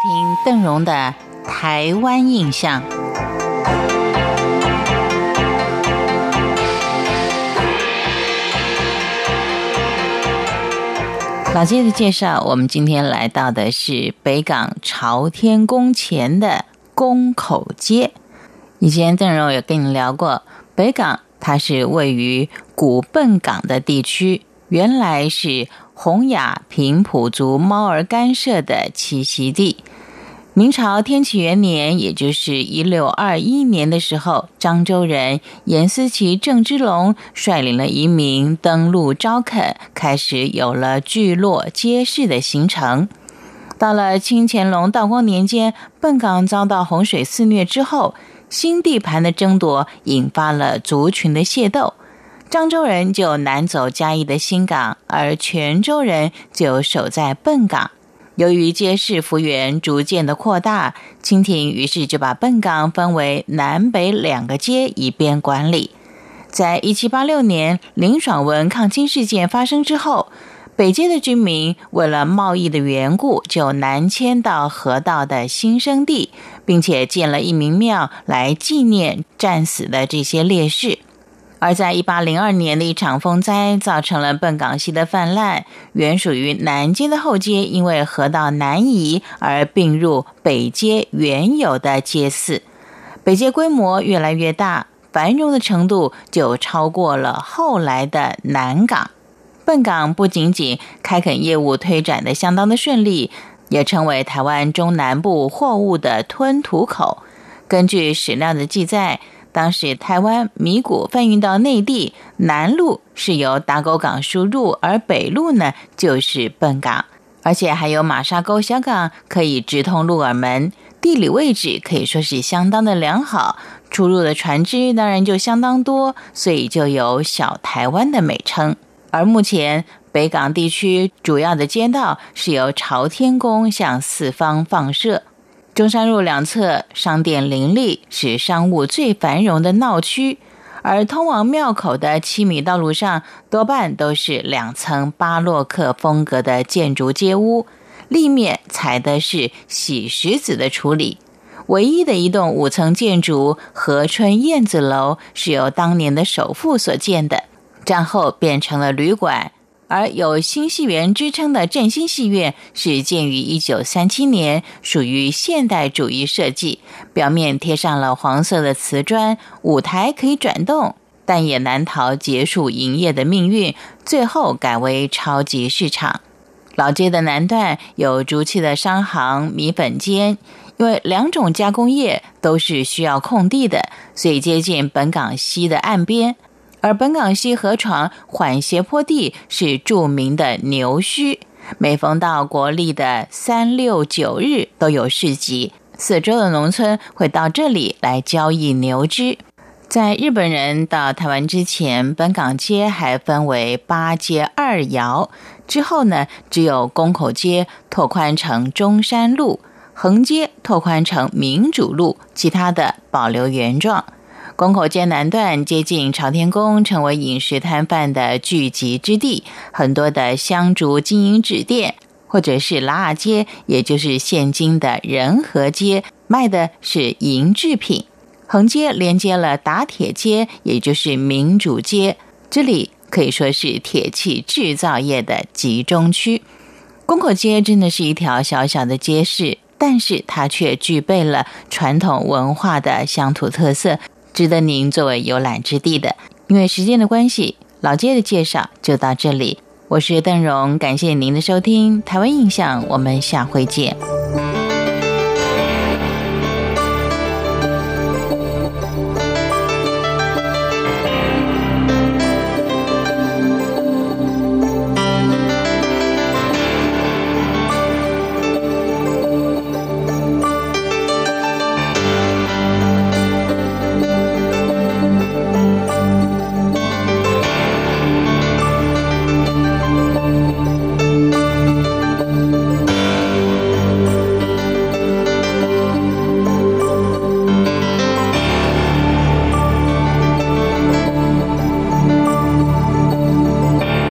听邓荣的《台湾印象》。老街的介绍，我们今天来到的是北港朝天宫前的宫口街。以前邓荣有跟你聊过，北港它是位于古笨港的地区，原来是洪雅平埔族猫儿干社的栖息地。明朝天启元年，也就是一六二一年的时候，漳州人严思齐、郑芝龙率领了移民登陆昭垦，开始有了聚落街市的形成。到了清乾隆道光年间，笨港遭到洪水肆虐之后，新地盘的争夺引发了族群的械斗，漳州人就南走嘉义的新港，而泉州人就守在笨港。由于街市幅员逐渐的扩大，清廷于是就把笨港分为南北两个街，以便管理。在一七八六年林爽文抗清事件发生之后，北街的居民为了贸易的缘故，就南迁到河道的新生地，并且建了一名庙来纪念战死的这些烈士。而在一八零二年的一场风灾，造成了笨港溪的泛滥。原属于南街的后街，因为河道南移而并入北街原有的街市。北街规模越来越大，繁荣的程度就超过了后来的南港。笨港不仅仅开垦业务推展的相当的顺利，也成为台湾中南部货物的吞吐口。根据史料的记载。当时台湾米谷贩运到内地，南路是由打狗港输入，而北路呢就是笨港，而且还有马沙沟小港可以直通鹿耳门，地理位置可以说是相当的良好，出入的船只当然就相当多，所以就有小台湾的美称。而目前北港地区主要的街道是由朝天宫向四方放射。中山路两侧商店林立，是商务最繁荣的闹区。而通往庙口的七米道路上，多半都是两层巴洛克风格的建筑街屋，立面采的是洗石子的处理。唯一的一栋五层建筑和春燕子楼，是由当年的首富所建的，战后变成了旅馆。而有新戏园之称的振兴戏院是建于一九三七年，属于现代主义设计，表面贴上了黄色的瓷砖，舞台可以转动，但也难逃结束营业的命运，最后改为超级市场。老街的南段有竹器的商行、米粉间，因为两种加工业都是需要空地的，所以接近本港西的岸边。而本港西河床缓斜坡地是著名的牛墟，每逢到国历的三六九日都有市集，四周的农村会到这里来交易牛只。在日本人到台湾之前，本港街还分为八街二窑，之后呢，只有宫口街拓宽成中山路，横街拓宽成民主路，其他的保留原状。宫口街南段接近朝天宫，成为饮食摊贩的聚集之地。很多的香烛经营纸店，或者是拉阿街，也就是现今的仁和街，卖的是银制品。横街连接了打铁街，也就是民主街，这里可以说是铁器制造业的集中区。宫口街真的是一条小小的街市，但是它却具备了传统文化的乡土特色。值得您作为游览之地的，因为时间的关系，老街的介绍就到这里。我是邓荣，感谢您的收听，台湾印象，我们下回见。